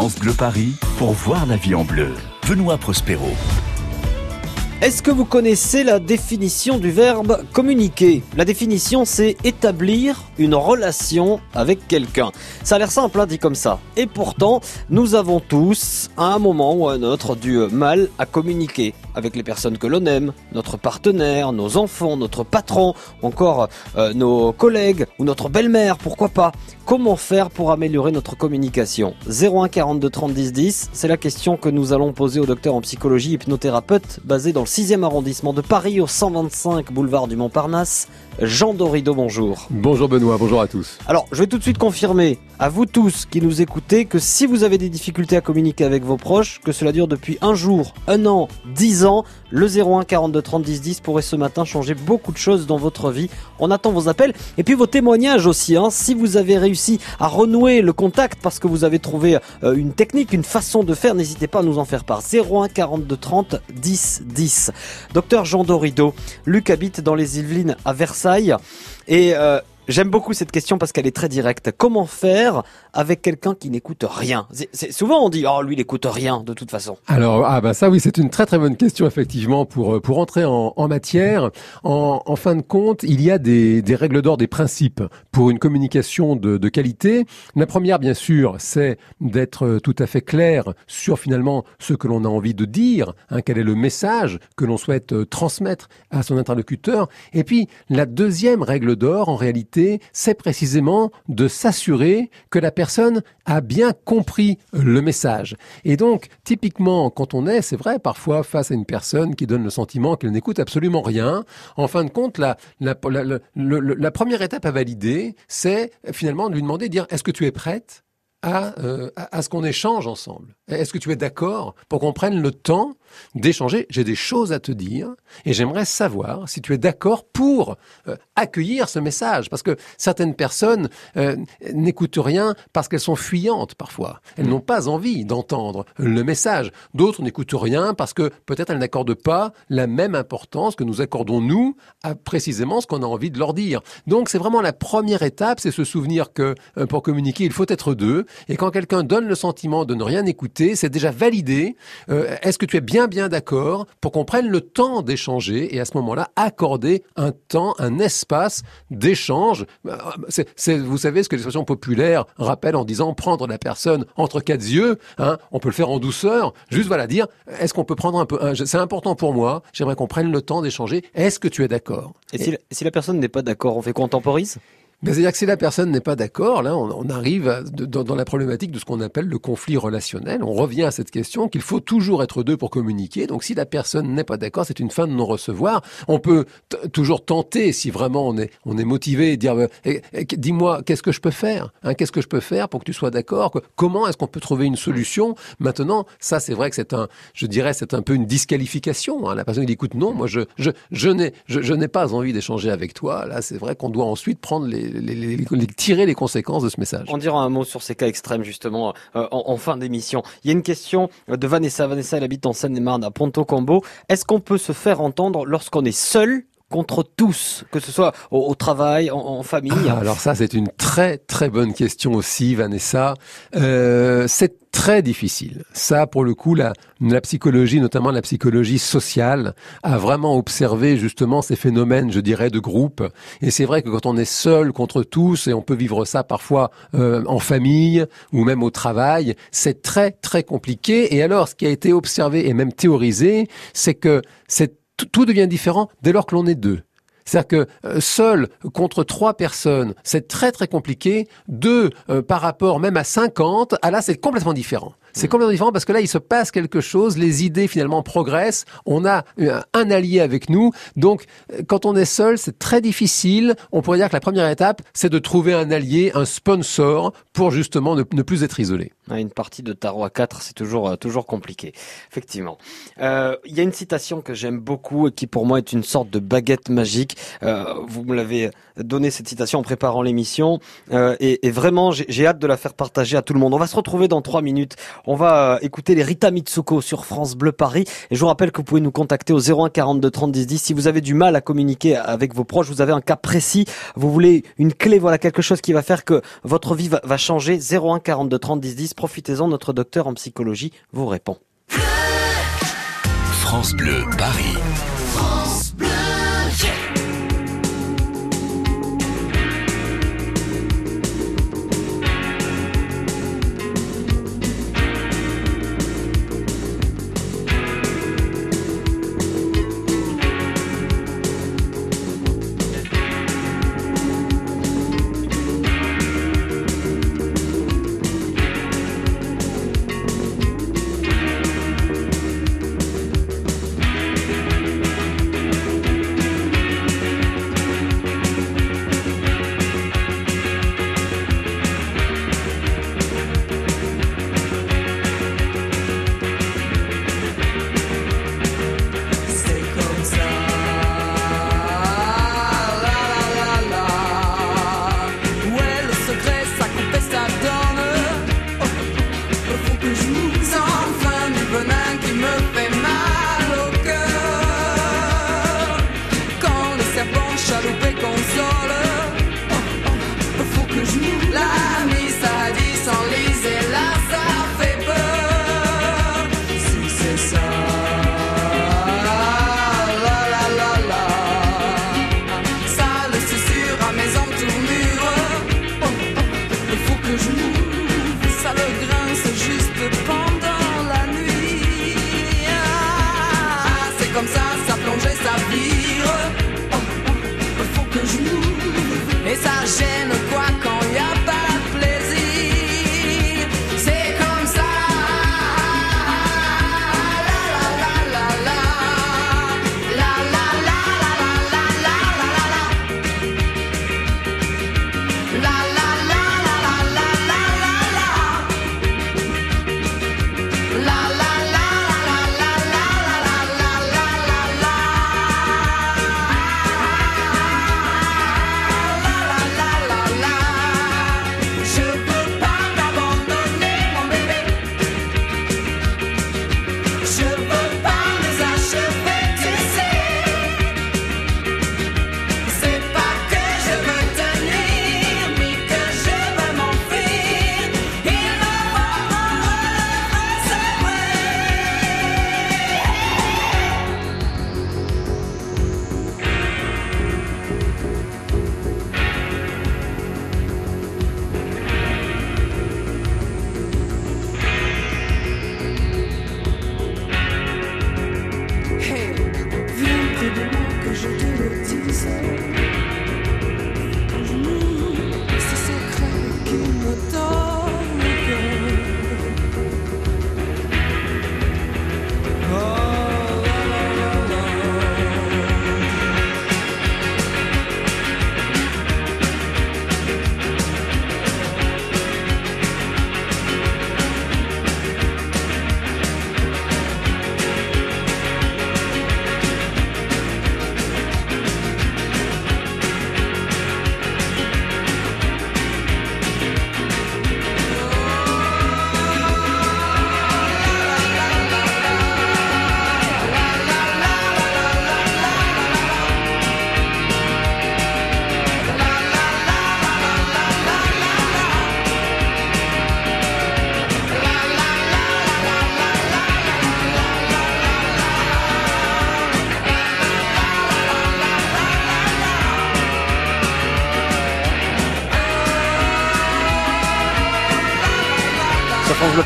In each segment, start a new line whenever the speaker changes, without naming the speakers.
France Paris pour voir la vie en bleu. Benoît Prospero.
Est-ce que vous connaissez la définition du verbe communiquer? La définition, c'est établir une relation avec quelqu'un. Ça a l'air simple, hein, dit comme ça. Et pourtant, nous avons tous, à un moment ou à un autre, du mal à communiquer avec les personnes que l'on aime, notre partenaire, nos enfants, notre patron, encore euh, nos collègues ou notre belle-mère, pourquoi pas. Comment faire pour améliorer notre communication? 01 42 30 10 10, c'est la question que nous allons poser au docteur en psychologie hypnothérapeute basé dans le 6e arrondissement de Paris au 125 boulevard du Montparnasse. Jean Dorido, bonjour.
Bonjour Benoît, bonjour à tous.
Alors, je vais tout de suite confirmer à vous tous qui nous écoutez que si vous avez des difficultés à communiquer avec vos proches, que cela dure depuis un jour, un an, dix ans, le 01 42 30 10 10 pourrait ce matin changer beaucoup de choses dans votre vie. On attend vos appels et puis vos témoignages aussi. Hein. Si vous avez réussi à renouer le contact parce que vous avez trouvé euh, une technique, une façon de faire, n'hésitez pas à nous en faire part. 01 42 30 10 10. Docteur Jean Dorido, Luc habite dans les Yvelines à Versailles et euh, J'aime beaucoup cette question parce qu'elle est très directe. Comment faire avec quelqu'un qui n'écoute rien? Souvent on dit oh lui il n'écoute rien de toute façon.
Alors ah bah ça oui c'est une très très bonne question effectivement pour euh, pour entrer en, en matière. En, en, fin de compte il y a des, des règles d'or, des principes pour une communication de, de qualité. La première bien sûr c'est d'être euh, tout à fait clair sur finalement ce que l'on a envie de dire, hein, quel est le message que l'on souhaite euh, transmettre à son interlocuteur. Et puis la deuxième règle d'or en réalité c'est précisément de s'assurer que la personne a bien compris le message. Et donc, typiquement, quand on est, c'est vrai, parfois face à une personne qui donne le sentiment qu'elle n'écoute absolument rien, en fin de compte, la, la, première étape à valider, c'est finalement de lui demander, de dire, est-ce que tu es prête à, euh, à, ce qu'on échange ensemble? Est-ce que tu es d'accord pour qu'on prenne le temps d'échanger J'ai des choses à te dire et j'aimerais savoir si tu es d'accord pour euh, accueillir ce message. Parce que certaines personnes euh, n'écoutent rien parce qu'elles sont fuyantes parfois. Elles mm. n'ont pas envie d'entendre le message. D'autres n'écoutent rien parce que peut-être elles n'accordent pas la même importance que nous accordons nous à précisément ce qu'on a envie de leur dire. Donc c'est vraiment la première étape, c'est se souvenir que pour communiquer, il faut être deux et quand quelqu'un donne le sentiment de ne rien écouter, c'est déjà validé. Euh, est-ce que tu es bien bien d'accord pour qu'on prenne le temps d'échanger et à ce moment-là accorder un temps, un espace d'échange euh, Vous savez ce que l'expression populaire rappelle en disant prendre la personne entre quatre yeux. Hein, on peut le faire en douceur. Juste voilà dire est-ce qu'on peut prendre un peu. c'est important pour moi. J'aimerais qu'on prenne le temps d'échanger. Est-ce que tu es d'accord?
Et, si, la, personne n'est pas d'accord, on fait quoi? Temporise?
C'est-à-dire que si la personne n'est pas d'accord, là, on, arrive dans, la problématique de ce qu'on appelle le conflit relationnel. On revient à cette question qu'il faut toujours être deux pour communiquer. Donc, si la personne n'est pas d'accord, c'est une fin de non-recevoir. On peut toujours tenter, si vraiment on est, on est motivé, dire euh, eh, eh, dis-moi, qu'est-ce que je peux faire hein, Qu'est-ce que je peux faire pour que tu sois d'accord Comment est-ce qu'on peut trouver une solution? Maintenant, ça, c'est vrai que c'est un, je dirais, c'est un peu une disqualification. Hein. La personne dit écoute, non, moi, je, je, je n'ai, je n'ai pas envie d'échanger avec toi. Là, c'est vrai qu'on doit ensuite prendre les tirer les conséquences de ce message.
On dira un mot sur ces cas extrêmes justement euh, en, fin d'émission. Il y a une question de Vanessa. Vanessa, elle habite en Seine-et-Marne à Ponto Combo. Est-ce qu'on peut se faire entendre lorsqu'on est seul contre tous, que ce soit au, travail, en, famille
ah, Alors ça, c'est une très très bonne question aussi, Vanessa. Euh, c'est très difficile. Ça, pour le coup, la, la psychologie, notamment la psychologie sociale, a vraiment observé justement ces phénomènes, je dirais, de groupe. Et c'est vrai que quand on est seul contre tous, et on peut vivre ça parfois euh, en famille ou même au travail, c'est très très compliqué. Et alors, ce qui a été observé et même théorisé, c'est que c'est tout devient différent dès lors que l'on est deux. C'est-à-dire que euh, seul contre trois personnes, c'est très très compliqué. Deux euh, par rapport même à 50, ah là c'est complètement différent. C'est mm. complètement différent parce que là, il se passe quelque chose, les idées finalement progressent, on a un allié avec nous. Donc, euh, quand on est seul, c'est très difficile. On pourrait dire que la première étape, c'est de trouver un allié, un sponsor, pour justement ne, plus être isolé.
Une partie de tarot à 4, c'est toujours, euh, toujours compliqué, effectivement. Euh, il y a une citation que j'aime beaucoup et qui pour moi est une sorte de baguette magique. vous me l'avez donné cette citation en préparant l'émission et, et, vraiment, j'ai hâte de la faire partager à tout le monde. On va se retrouver dans trois minutes On va écouter les Rita Mitsuko sur France Bleu Paris. Et je vous rappelle que vous pouvez nous contacter au 01 42 30 10 10. Si vous avez du mal à communiquer avec vos proches, vous avez un cas précis, vous voulez une clé, voilà quelque chose qui va faire que votre vie va, va changer. 01 42 30 10 10. Profitez-en, notre docteur en psychologie vous répond.
France Bleu Paris.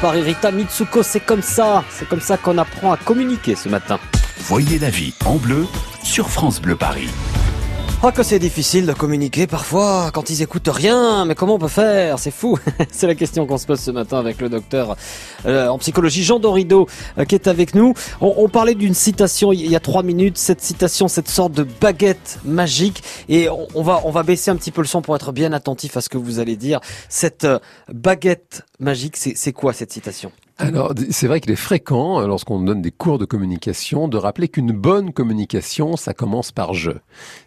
Sur France Bleu Paris, Rita Mitsuko, c'est comme ça. C'est comme ça qu'on apprend à communiquer ce matin.
Voyez la vie en bleu sur France Bleu Paris.
Oh que c'est difficile de communiquer parfois quand ils écoutent rien, mais comment on peut faire? C'est fou. c'est la question qu'on se pose ce matin avec le docteur euh, en psychologie Jean Dorido euh, qui est avec nous. On, on parlait d'une citation il y a trois minutes, cette citation, cette sorte de baguette magique, et on, va on va baisser un petit peu le son pour être bien attentif à ce que vous allez dire. Cette euh, baguette magique, c'est quoi cette citation?
Alors, c'est vrai qu'il est fréquent, euh, lorsqu'on donne des cours de communication, de rappeler qu'une bonne communication, ça commence par je.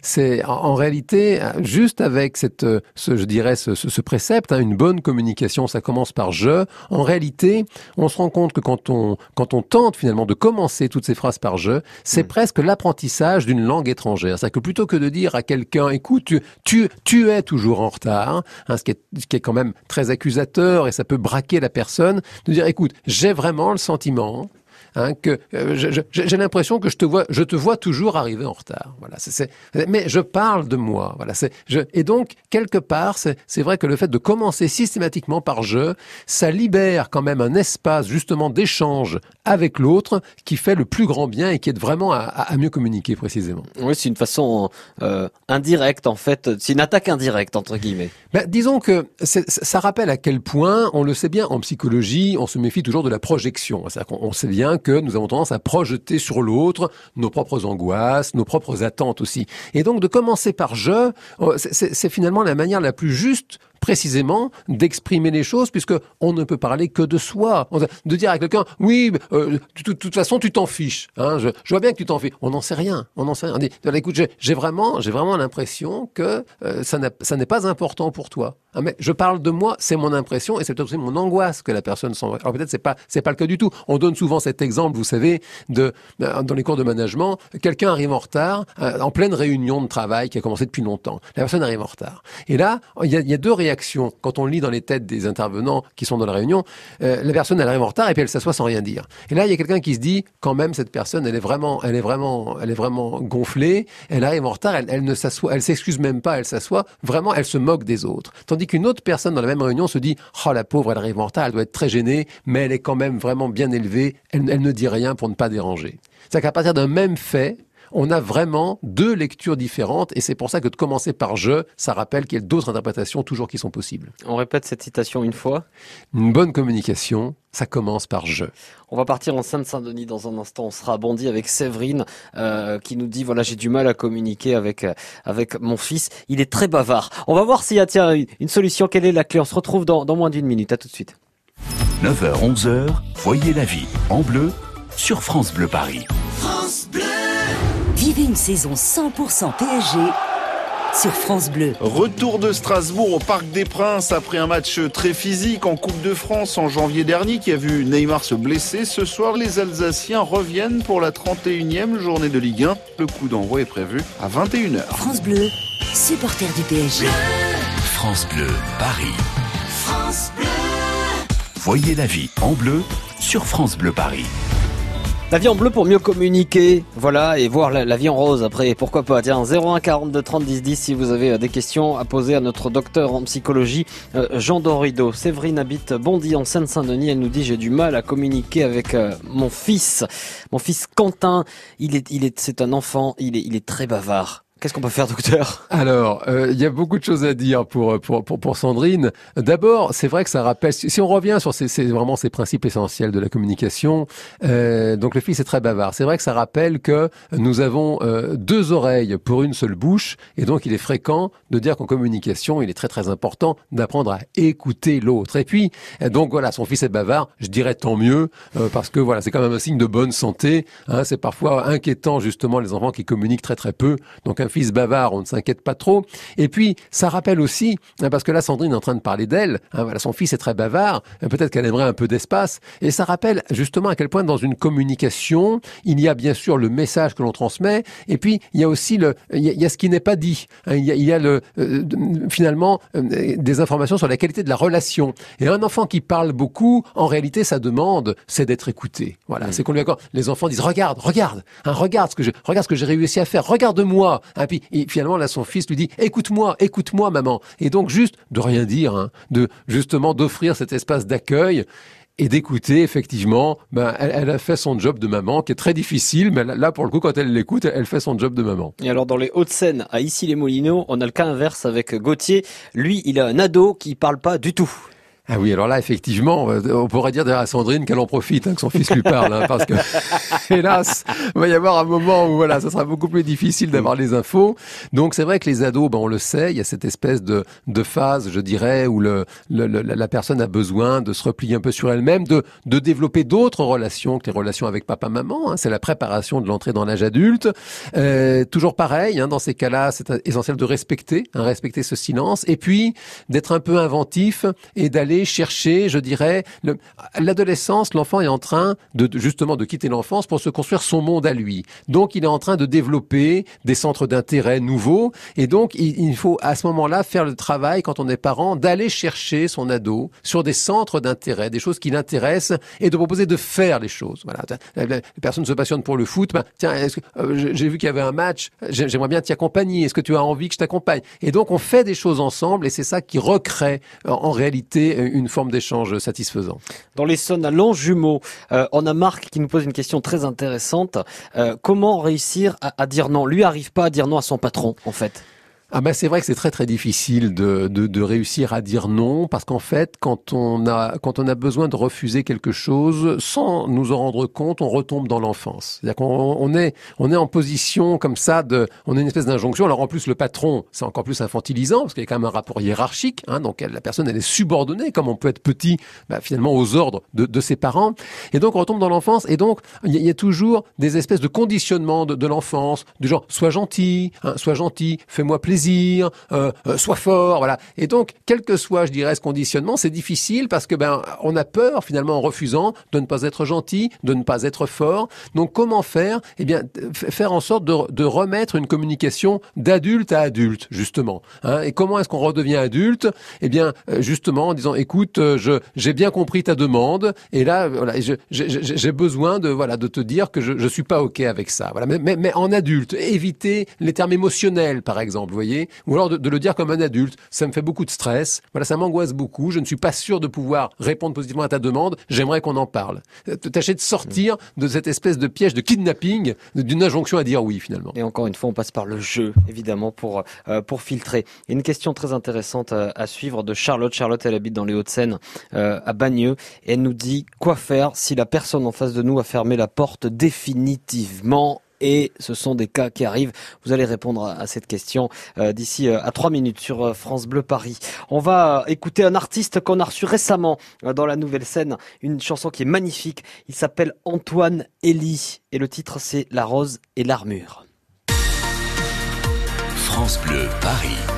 C'est en, réalité juste avec cette, euh, ce, je dirais, ce, ce, précepte, hein, une bonne communication, ça commence par je. En réalité, on se rend compte que quand on quand on tente finalement de commencer toutes ces phrases par je, c'est mm. presque l'apprentissage d'une langue étrangère. C'est-à-dire que plutôt que de dire à quelqu'un, écoute, tu, tu, tu es toujours en retard, hein, ce, qui est, ce qui est quand même très accusateur et ça peut braquer la personne, de dire, écoute, j'ai vraiment le sentiment Hein, que euh, j'ai l'impression que je te vois, je te vois toujours arriver en retard. Voilà, c'est, mais je parle de moi. Voilà, c'est, je, et donc quelque part, c'est vrai que le fait de commencer systématiquement par je, ça libère quand même un espace justement d'échange avec l'autre qui fait le plus grand bien et qui aide vraiment à, à mieux communiquer précisément.
Oui, c'est une façon euh, indirecte en fait, c'est une attaque indirecte entre guillemets.
Ben, disons que ça rappelle à quel point, on le sait bien en psychologie, on se méfie toujours de la projection. C'est-à-dire qu'on sait bien que que nous avons tendance à projeter sur l'autre nos propres angoisses, nos propres attentes aussi. Et donc de commencer par je, euh, c'est finalement la manière la plus juste précisément d'exprimer les choses puisque on ne peut parler que de soi. De dire à quelqu'un, oui, euh, de toute façon, tu t'en fiches. Hein, je, vois bien que tu t'en fiches. On n'en sait rien. On n'en sait rien. Dit, écoute, j'ai vraiment, j'ai vraiment l'impression que euh, ça n'est pas important pour toi. Hein, mais je parle de moi, c'est mon impression et c'est aussi mon angoisse que la personne sent. Alors peut-être c'est pas c'est pas le cas du tout. On donne souvent cet exemple, vous savez, de euh, dans les cours de management, quelqu'un arrive en retard en pleine réunion de travail qui a commencé depuis longtemps. La personne arrive en retard. Et là, il y a, il y a deux réactions quand on lit dans les têtes des intervenants qui sont dans la réunion, euh, la personne elle arrive en retard et puis elle s'assoit sans rien dire. Et là, il y a quelqu'un qui se dit, quand même, cette personne, elle est vraiment, elle est vraiment, elle est vraiment gonflée. Elle arrive en retard, elle, ne s'assoit, elle s'excuse même pas, elle s'assoit. Vraiment, elle se moque des autres. Tandis qu'une autre personne dans la même réunion se dit, oh la pauvre, elle arrive en retard, elle doit être très gênée, mais elle est quand même vraiment bien élevée. Elle, elle ne dit rien pour ne pas déranger. C'est-à-dire qu'à partir d'un même fait, on a vraiment deux lectures différentes et c'est pour ça que de commencer par je, ça rappelle qu'il y a d'autres interprétations toujours qui sont possibles.
On répète cette citation une fois.
Une bonne communication, ça commence par je.
On va partir en Seine-Saint-Denis dans un instant. On sera bondi avec Séverine euh, qui nous dit voilà j'ai du mal à communiquer avec euh, avec mon fils. Il est très bavard. On va voir s'il y a tiens une solution. Quelle est la clé? On se retrouve dans, dans moins d'une minute. À tout de suite.
9h 11h. Voyez la vie en bleu sur France Bleu Paris. France Bleu.
Vivez une saison 100% PSG sur France Bleu.
Retour de Strasbourg au Parc des Princes après un match très physique en Coupe de France en janvier dernier qui a vu Neymar se blesser. Ce soir, les Alsaciens reviennent pour la 31e journée de Ligue 1. Le coup d'envoi est prévu à 21h.
France Bleu, supporter du PSG.
France Bleu, Paris. France Bleu. Voyez la vie en bleu sur France Bleu Paris.
La vie en bleu pour mieux communiquer, voilà, et voir la, vie en rose après, pourquoi pas. Tiens, 01 42 30 10 10 si vous avez euh, des questions à poser à notre docteur en psychologie, euh, Jean Dorido. Séverine habite Bondy en Seine-Saint-Denis, elle nous dit j'ai du mal à communiquer avec euh, mon fils. Mon fils Quentin, il est, il est, c'est un enfant, il est, il est très bavard. Qu'est-ce qu'on peut faire, docteur?
Alors, euh, il y a beaucoup de choses à dire pour pour pour, pour Sandrine. D'abord, c'est vrai que ça rappelle. Si on revient sur ces, vraiment ces principes essentiels de la communication, euh, donc le fils est très bavard. C'est vrai que ça rappelle que nous avons euh, deux oreilles pour une seule bouche, et donc il est fréquent de dire qu'en communication, il est très très important d'apprendre à écouter l'autre. Et puis, euh, donc voilà, son fils est bavard. Je dirais tant mieux euh, parce que voilà, c'est quand même un signe de bonne santé. Hein, c'est parfois inquiétant justement les enfants qui communiquent très très peu. Donc fils bavard, on ne s'inquiète pas trop. Et puis, ça rappelle aussi, hein, parce que là, Sandrine est en train de parler d'elle, hein, voilà, son fils est très bavard, euh, peut-être qu'elle aimerait un peu d'espace, et ça rappelle justement à quel point dans une communication, il y a bien sûr le message que l'on transmet, et puis il y a aussi le, il y a, ce qui n'est pas dit. Hein, il, y a, le, euh, finalement euh, des informations sur la qualité de la relation. Et un enfant qui parle beaucoup, en réalité, sa demande, c'est d'être écouté. Voilà, c'est qu'on lui accorde. Les enfants disent regarde, regarde, regarde ce que je, regarde ce que j'ai réussi à faire, regarde-moi. Et puis finalement là son fils lui dit écoute-moi, écoute-moi maman. Et donc juste de rien dire, hein, de justement d'offrir cet espace d'accueil et d'écouter effectivement, ben, elle, a fait son job de maman qui est très difficile, mais là pour le coup quand elle l'écoute, elle fait son job de maman.
Et alors dans les Hauts-de-Seine, à ici les Moulineaux, on a le cas inverse avec Gauthier. Lui, il a un ado qui parle pas du tout.
Ah oui, alors là, effectivement, euh, on pourrait dire à Sandrine qu'elle en profite, hein, que son fils lui parle, hein, parce que, hélas, il va y avoir un moment où, voilà, ça sera beaucoup plus difficile d'avoir les infos. Donc, c'est vrai que les ados, ben, on le sait, il y a cette espèce de, de phase, je dirais, où le, le, la personne a besoin de se replier un peu sur elle-même, de, de développer d'autres relations que les relations avec papa-maman. Hein, c'est la préparation de l'entrée dans l'âge adulte. Euh, toujours pareil, hein, dans ces cas-là, c'est essentiel de respecter, hein, respecter ce silence, et puis d'être un peu inventif et d'aller chercher, je dirais, l'adolescence, l'enfant est en train de justement de quitter l'enfance pour se construire son monde à lui. Donc il est en train de développer des centres d'intérêt nouveaux et donc il, faut à ce moment-là faire le travail quand on est parent d'aller chercher son ado sur des centres d'intérêt, des choses qui l'intéressent et de proposer de faire les choses. Voilà, les personnes se passionnent pour le foot, ben, tiens, euh, j'ai vu qu'il y avait un match, j'aimerais bien t'y accompagner. Est-ce que tu as envie que je t'accompagne? Et donc on fait des choses ensemble et c'est ça qui recrée en réalité une forme d'échange satisfaisant.
Dans les sons à Longjumeau, euh, on a Marc qui nous pose une question très intéressante. Euh, comment réussir à, à dire non? Lui arrive pas à dire non à son patron, en fait.
Ah ben c'est vrai que c'est très très difficile de, de, réussir à dire non parce qu'en fait quand on a quand on a besoin de refuser quelque chose sans nous en rendre compte on retombe dans l'enfance. C'est-à-dire qu'on on est on est en position comme ça de on est une espèce d'injonction. Alors en plus le patron c'est encore plus infantilisant parce qu'il y a quand même un rapport hiérarchique. Hein, donc la personne elle est subordonnée comme on peut être petit bah, finalement aux ordres de, de, ses parents et donc on retombe dans l'enfance et donc il y, a toujours des espèces de conditionnements de, de l'enfance du genre sois gentil, hein, sois gentil, fais-moi plaisir euh, euh, sois fort, voilà. Et donc, quel que soit, je dirais, ce conditionnement, c'est difficile parce que ben on a peur finalement en refusant de ne pas être gentil, de ne pas être fort. Donc, comment faire? Eh bien, faire en sorte de, remettre une communication d'adulte à adulte, justement. Hein. Et comment est-ce qu'on redevient adulte? Eh bien, euh, justement, en disant, écoute, je j'ai bien compris ta demande, et là, voilà, j'ai besoin de voilà de te dire que je je suis pas ok avec ça. Voilà, mais, mais, mais en adulte, éviter les termes émotionnels, par exemple. Vous voyez ou alors de, le dire comme un adulte. Ça me fait beaucoup de stress. Voilà, ça m'angoisse beaucoup. Je ne suis pas sûr de pouvoir répondre positivement à ta demande. J'aimerais qu'on en parle. Euh, tâcher de sortir de cette espèce de piège de kidnapping, d'une injonction à dire oui finalement.
Et encore une fois, on passe par le jeu, évidemment, pour euh, pour filtrer. Une question très intéressante à, à, suivre de Charlotte. Charlotte, elle habite dans les Hauts-de-Seine, euh, à Bagneux, et elle nous dit quoi faire si la personne en face de nous a fermé la porte définitivement et ce sont des cas qui arrivent. Vous allez répondre à, cette question euh, d'ici euh, à trois minutes sur euh, France Bleu Paris. On va écouter un artiste qu'on a reçu récemment dans la nouvelle scène, une chanson qui est magnifique. Il s'appelle Antoine Elie et le titre c'est La rose et l'armure.
France Bleu Paris.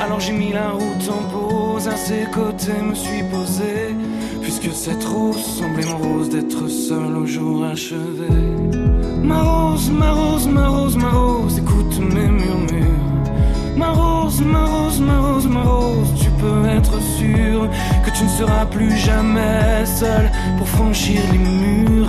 Alors j'ai mis la route en pause, à ses côtés me suis posé. Puisque cette rose semblait mon rose d'être seul au jour achevé. Ma rose, ma rose, ma rose, ma rose, écoute mes murmures. Ma rose, ma rose, ma rose, ma rose, tu peux être sûr que tu ne seras plus jamais seul pour franchir les murs.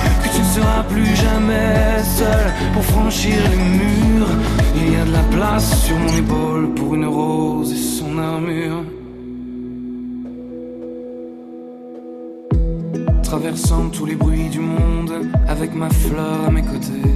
ne seras plus jamais seul pour franchir les murs. Il y a de la place sur mon épaule pour une rose et son armure. Traversant tous les bruits du monde avec ma fleur à mes côtés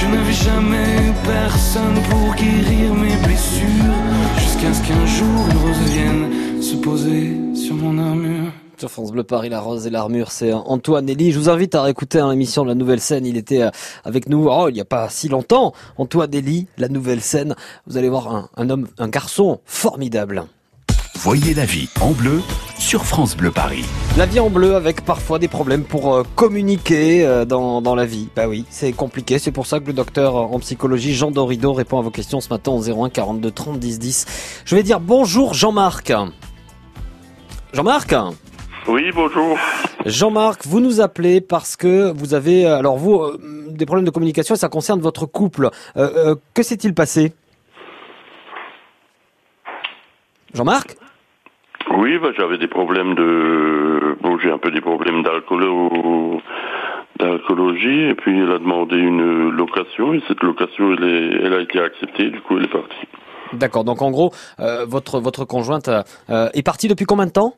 je n'avais jamais eu personne pour guérir mes blessures. Jusqu'à ce qu'un jour une rose vienne se poser sur mon armure.
Sur France Bleu Paris, la rose et l'armure, c'est Antoine Elie. Je vous invite à réécouter hein, l'émission de la Nouvelle Scène. Il était euh, avec nous, oh, il n'y a pas si longtemps. Antoine Elie, la Nouvelle Scène. Vous allez voir un, un homme, un garçon formidable.
Voyez la vie en bleu sur France Bleu Paris.
La vie en bleu avec parfois des problèmes pour euh, communiquer euh, dans, dans, la vie. Bah oui, c'est compliqué. C'est pour ça que le docteur en psychologie Jean Dorido répond à vos questions ce matin au 01 42 30 10 10. Je vais dire bonjour Jean-Marc. Jean-Marc
oui, bonjour.
Jean-Marc, vous nous appelez parce que vous avez, euh, alors vous, euh, des problèmes de communication et ça concerne votre couple. Euh, que s'est-il passé? Jean-Marc?
Oui, bah, j'avais des problèmes de... Bon, j'ai un peu des problèmes d'alcoolo... d'alcoolologie et puis elle a demandé une location et cette location, elle, est... elle a été acceptée, du coup elle est partie.
D'accord, donc en gros, votre, votre conjointe est partie depuis combien de temps?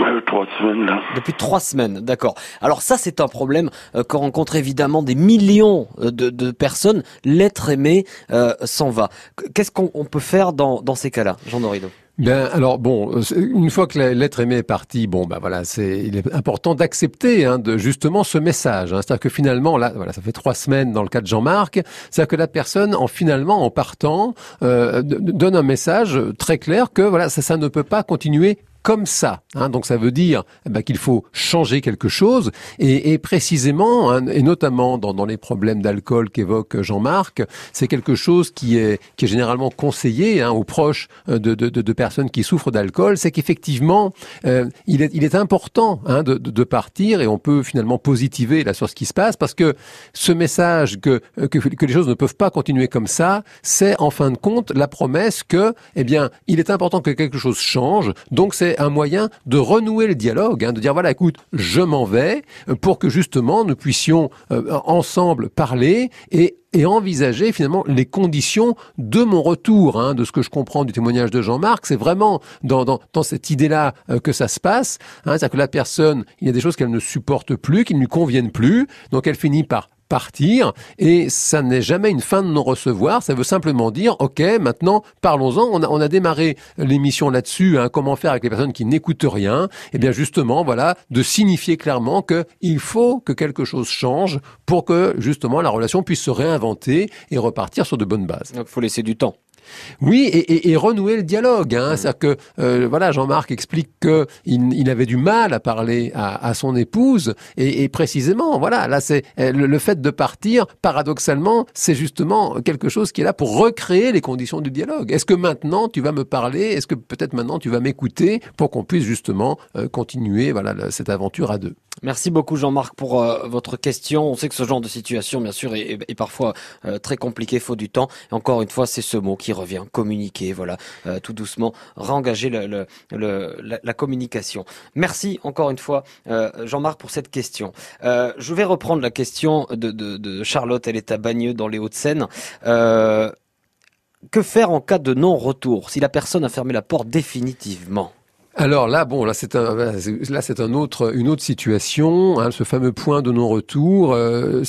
Euh, trois semaines là.
Depuis trois semaines, d'accord. Alors ça c'est un problème euh, que rencontrent évidemment des millions euh, de, de personnes. L'être aimé euh, s'en va. Qu'est-ce qu'on peut faire dans, dans ces cas-là, Jean Dorido
Bien, alors bon, une fois que l'être aimé est parti, bon, ben voilà, c'est, il est important d'accepter, hein, de justement ce message. Hein, c'est-à-dire que finalement, là, voilà, ça fait trois semaines dans le cas de Jean-Marc, c'est-à-dire que la personne, en finalement, en partant, euh, donne un message très clair que voilà, ça, ça ne peut pas continuer comme ça. Hein, donc ça veut dire ben, qu'il faut changer quelque chose et, et précisément, hein, et notamment dans, dans les problèmes d'alcool qu'évoque Jean-Marc, c'est quelque chose qui est, qui est généralement conseillé hein, aux proches de, de, de, de, personnes qui souffrent d'alcool, c'est qu'effectivement, euh, il, est, il est important hein, de, de, partir et on peut finalement positiver là sur ce qui se passe parce que ce message que, que, que les choses ne peuvent pas continuer comme ça, c'est en fin de compte la promesse que, eh bien, il est important que quelque chose change. Donc c'est un moyen de renouer le dialogue, hein, de dire voilà, écoute, je m'en vais, euh, pour que justement nous puissions euh, ensemble parler et et envisager finalement les conditions de mon retour. Hein, de ce que je comprends du témoignage de Jean-Marc, c'est vraiment dans, dans, cette idée-là euh, que ça se passe. Hein, C'est-à-dire que la personne, il y a des choses qu'elle ne supporte plus, qui ne lui conviennent plus, donc elle finit par partir et ça n'est jamais une fin de non-recevoir, ça veut simplement dire ok maintenant parlons-en, on a, on a démarré l'émission là-dessus, hein, comment faire avec les personnes qui n'écoutent rien, eh bien justement voilà de signifier clairement que il faut que quelque chose change pour que justement la relation puisse se réinventer et repartir sur de bonnes bases.
Il faut laisser du temps.
Oui, et, et, et, renouer le dialogue. Hein. C'est-à-dire que euh, voilà, Jean-Marc explique que il, il, avait du mal à parler à, à son épouse, et, et, précisément, voilà, là c'est euh, le, le, fait de partir. Paradoxalement, c'est justement quelque chose qui est là pour recréer les conditions du dialogue. Est-ce que maintenant tu vas me parler? Est-ce que peut-être maintenant tu vas m'écouter? Pour qu'on puisse justement euh, continuer voilà cette aventure à deux
Merci beaucoup Jean-Marc pour euh, votre question. On sait que ce genre de situation, bien sûr, est, parfois euh, très compliqué, faut du temps. Encore une fois, c'est ce mot qui revient, communiquer, voilà, euh, tout doucement, réengager la, communication. Merci encore une fois Jean-Marc pour cette question. je vais reprendre la question de, de, de, Charlotte, elle est à Bagneux dans les Hauts-de-Seine. que faire en cas de non-retour si la personne a fermé la porte définitivement?
Alors là, bon, là c'est un, là c'est un autre, une autre situation, hein, ce fameux point de non-retour. Euh,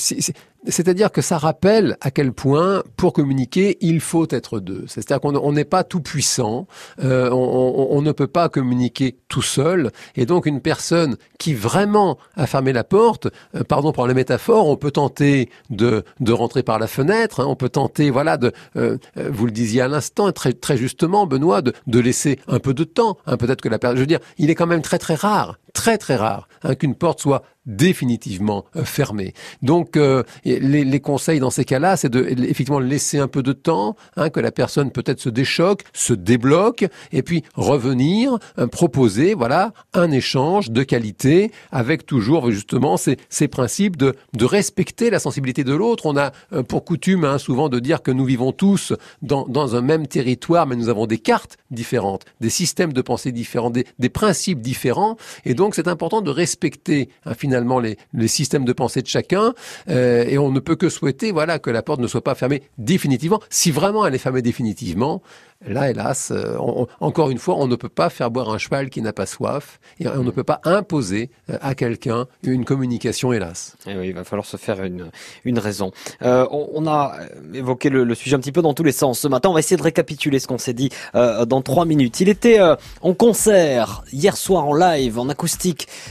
c'est-à-dire que ça rappelle à quel point, pour communiquer, il faut être deux. C'est-à-dire qu'on n'est pas tout puissant, euh, on, ne peut pas communiquer tout seul, et donc une personne qui vraiment a fermé la porte, euh, pardon pour la métaphore, on peut tenter de, de rentrer par la fenêtre, hein, on peut tenter, voilà, de, euh, vous le disiez à l'instant, très, très justement, Benoît, de, de laisser un peu de temps. Hein, Peut-être que la personne, je veux dire, il est quand même très très rare, très très rare, hein, qu'une porte soit définitivement euh, fermé. Donc euh, les, les, conseils dans ces cas-là, c'est de effectivement laisser un peu de temps, hein, que la personne peut-être se déchoque, se débloque, et puis revenir, euh, proposer voilà un échange de qualité avec toujours justement ces, ces principes de, de respecter la sensibilité de l'autre. On a pour coutume hein, souvent de dire que nous vivons tous dans, dans un même territoire, mais nous avons des cartes différentes, des systèmes de pensée différents, des, des principes différents, et donc c'est important de respecter hein, finalement les, les systèmes de pensée de chacun, euh, et on ne peut que souhaiter voilà que la porte ne soit pas fermée définitivement. Si vraiment elle est fermée définitivement, Là, hélas, euh, encore une fois, on ne peut pas faire boire un cheval qui n'a pas soif, et on ne peut pas imposer euh, à quelqu'un une communication, hélas.
Eh il va falloir se faire une, une raison. On, a évoqué le, sujet un petit peu dans tous les sens ce matin. On va essayer de récapituler ce qu'on s'est dit dans trois minutes. Il était en concert hier soir en live, en acoustique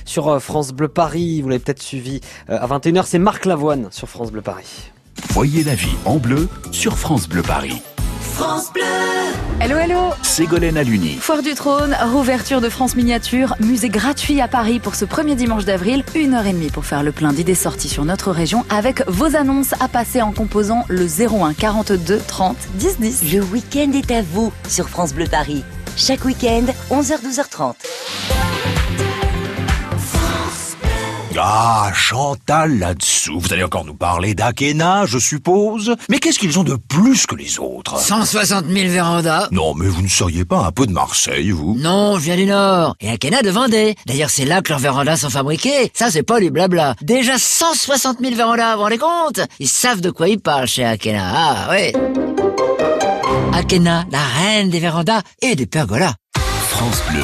sur France Bleu Paris. Vous l'avez peut-être suivi à 21h. C'est Marc Lavoine sur France Bleu Paris.
Voyez la vie en bleu sur France Bleu Paris.
France Bleu
Hello, hello
Ségolène Aluni.
Foire du Trône, rouverture de France Miniature, musée gratuit à Paris pour ce premier dimanche d'avril, une heure et demie pour faire le plein d'idées sorties sur notre région avec vos annonces à passer en composant le 01 42 30 10 10.
Le week-end est à vous sur France Bleu Paris. Chaque week-end, 11h-12h30.
Ah, Chantal là-dessous. Vous allez encore nous parler d'Akena, je suppose. Mais qu'est-ce qu'ils ont de plus que les autres?
160 000 vérandas.
Non, mais vous ne seriez pas un peu de Marseille, vous
Non, je viens du Nord. Et Akena de Vendée. D'ailleurs, c'est là que leurs vérandas sont fabriqués. Ça, c'est pas du blabla. Déjà 160 000 vérandas, vous vous rendez compte? Ils savent de quoi ils parlent chez Akena. Ah, ouais. Akena, la reine des vérandas et des pergolas.
France Bleu,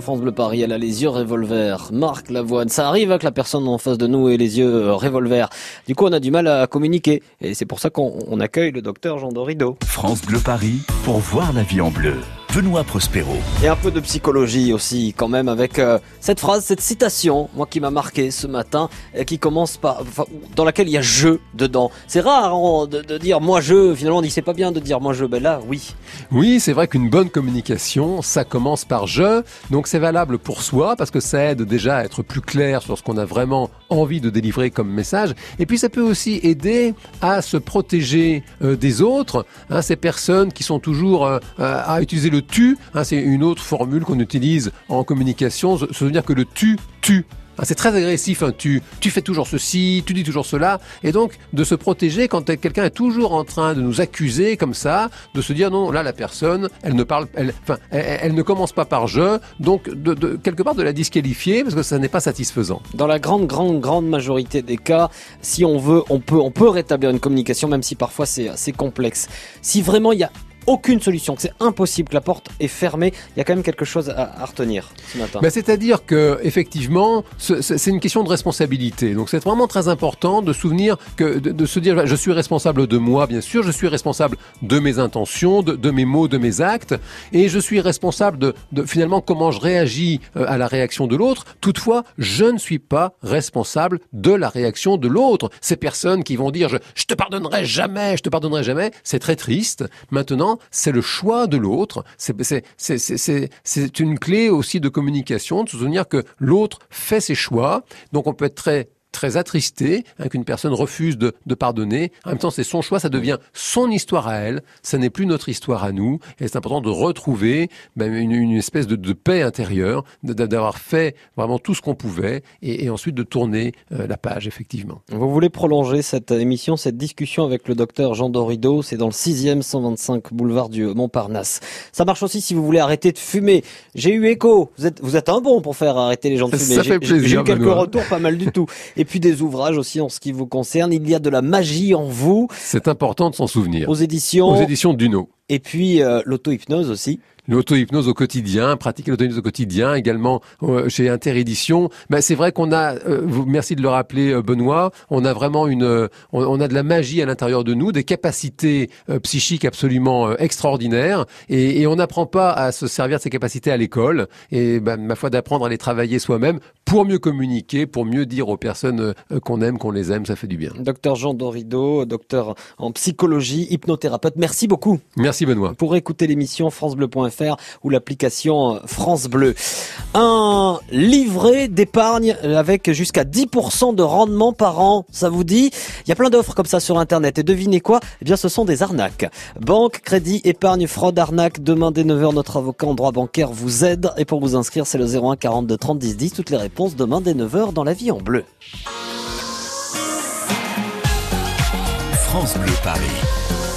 France Bleu Paris, elle a les yeux revolver. Marc Lavoine, ça arrive hein, que la personne en face de nous ait les yeux euh, revolver. Du coup, on a du mal à communiquer. Et c'est pour ça qu'on accueille le docteur Jean Dorido.
France Bleu Paris, pour voir la vie en bleu. Benoît Prospero.
Et un peu de psychologie aussi, quand même, avec euh, cette phrase, cette citation, moi qui m'a marqué ce matin, et qui commence par, enfin, dans laquelle il y a je dedans. C'est rare hein, de, de, dire moi je. Finalement, on dit c'est pas bien de dire moi je. Ben là, oui.
Oui, c'est vrai qu'une bonne communication, ça commence par je. Donc c'est valable pour soi parce que ça aide déjà à être plus clair sur ce qu'on a vraiment envie de délivrer comme message. Et puis ça peut aussi aider à se protéger euh, des autres, hein, ces personnes qui sont toujours euh, à utiliser le tu, hein, c'est une autre formule qu'on utilise en communication, se souvenir que le tu tue. Ah, c'est très agressif, hein. tu, tu fais toujours ceci, tu dis toujours cela, et donc de se protéger quand quelqu'un est toujours en train de nous accuser comme ça, de se dire non, là la personne, elle ne parle, elle, elle, ne commence pas par je, donc de, quelque part de la disqualifier parce que ça n'est pas satisfaisant.
Dans la grande, grande, grande majorité des cas, si on veut, on peut, on peut rétablir une communication, même si parfois c'est, c'est complexe. Si vraiment il y a aucune solution, que c'est impossible, que la porte est fermée, il y a quand même quelque chose à, retenir ce matin.
Ben C'est-à-dire que effectivement, c'est une question de responsabilité. Donc c'est vraiment très important de souvenir que de, se dire, je suis responsable de moi, bien sûr, je suis responsable de mes intentions, de, de mes mots, de mes actes, et je suis responsable de, de finalement comment je réagis euh, à la réaction de l'autre. Toutefois, je ne suis pas responsable de la réaction de l'autre. Ces personnes qui vont dire, je, je te pardonnerai jamais, je te pardonnerai jamais, c'est très triste. Maintenant, c'est le choix de l'autre. C'est une clé aussi de communication, de se souvenir que l'autre fait ses choix. Donc on peut être très très attristé hein, qu'une personne refuse de, de, pardonner. En même temps, c'est son choix, ça devient son histoire à elle, ça n'est plus notre histoire à nous. Et c'est important de retrouver ben, une, une, espèce de, de paix intérieure, d'avoir fait vraiment tout ce qu'on pouvait, et, et, ensuite de tourner euh, la page, effectivement.
Vous voulez prolonger cette émission, cette discussion avec le docteur Jean Dorido, c'est dans le 6e 125 boulevard du Montparnasse. Ça marche aussi si vous voulez arrêter de fumer. J'ai eu écho, vous êtes, vous êtes un bon pour faire arrêter les gens de fumer. J'ai eu quelques retours, pas mal du tout. Et puis des ouvrages aussi en ce qui vous concerne. Il y a de la magie en vous.
C'est important de s'en souvenir.
Aux éditions.
Aux éditions Duno.
Et puis euh, l'auto-hypnose aussi
l'auto-hypnose au quotidien, pratiquer l'auto-hypnose au quotidien, également euh, chez Interédition. Ben, c'est vrai qu'on a, euh, vous, merci de le rappeler euh, Benoît, on a vraiment une, euh, on, on, a de la magie à l'intérieur de nous, des capacités euh, psychiques absolument extraordinaires, et, et on n'apprend pas à se servir de ces capacités à l'école, et ben, ma foi d'apprendre à les travailler soi-même pour mieux communiquer, pour mieux dire aux personnes qu'on aime, qu'on les aime, ça fait du bien.
Docteur Jean Dorido, docteur en psychologie, hypnothérapeute, merci beaucoup.
Merci Benoît.
Pour écouter l'émission francebleu.fr ou l'application France Bleu. Un livret d'épargne avec jusqu'à 10% de rendement par an, ça vous dit? Il y a plein d'offres comme ça sur Internet et devinez quoi? Eh bien ce sont des arnaques. Banque, crédit, épargne, fraude, arnaque. Demain dès 9h, notre avocat en droit bancaire vous aide. Et pour vous inscrire, c'est le 01 42 30 10 10. Toutes les réponses demain dès 9h dans la vie en bleu.
France Bleu Paris.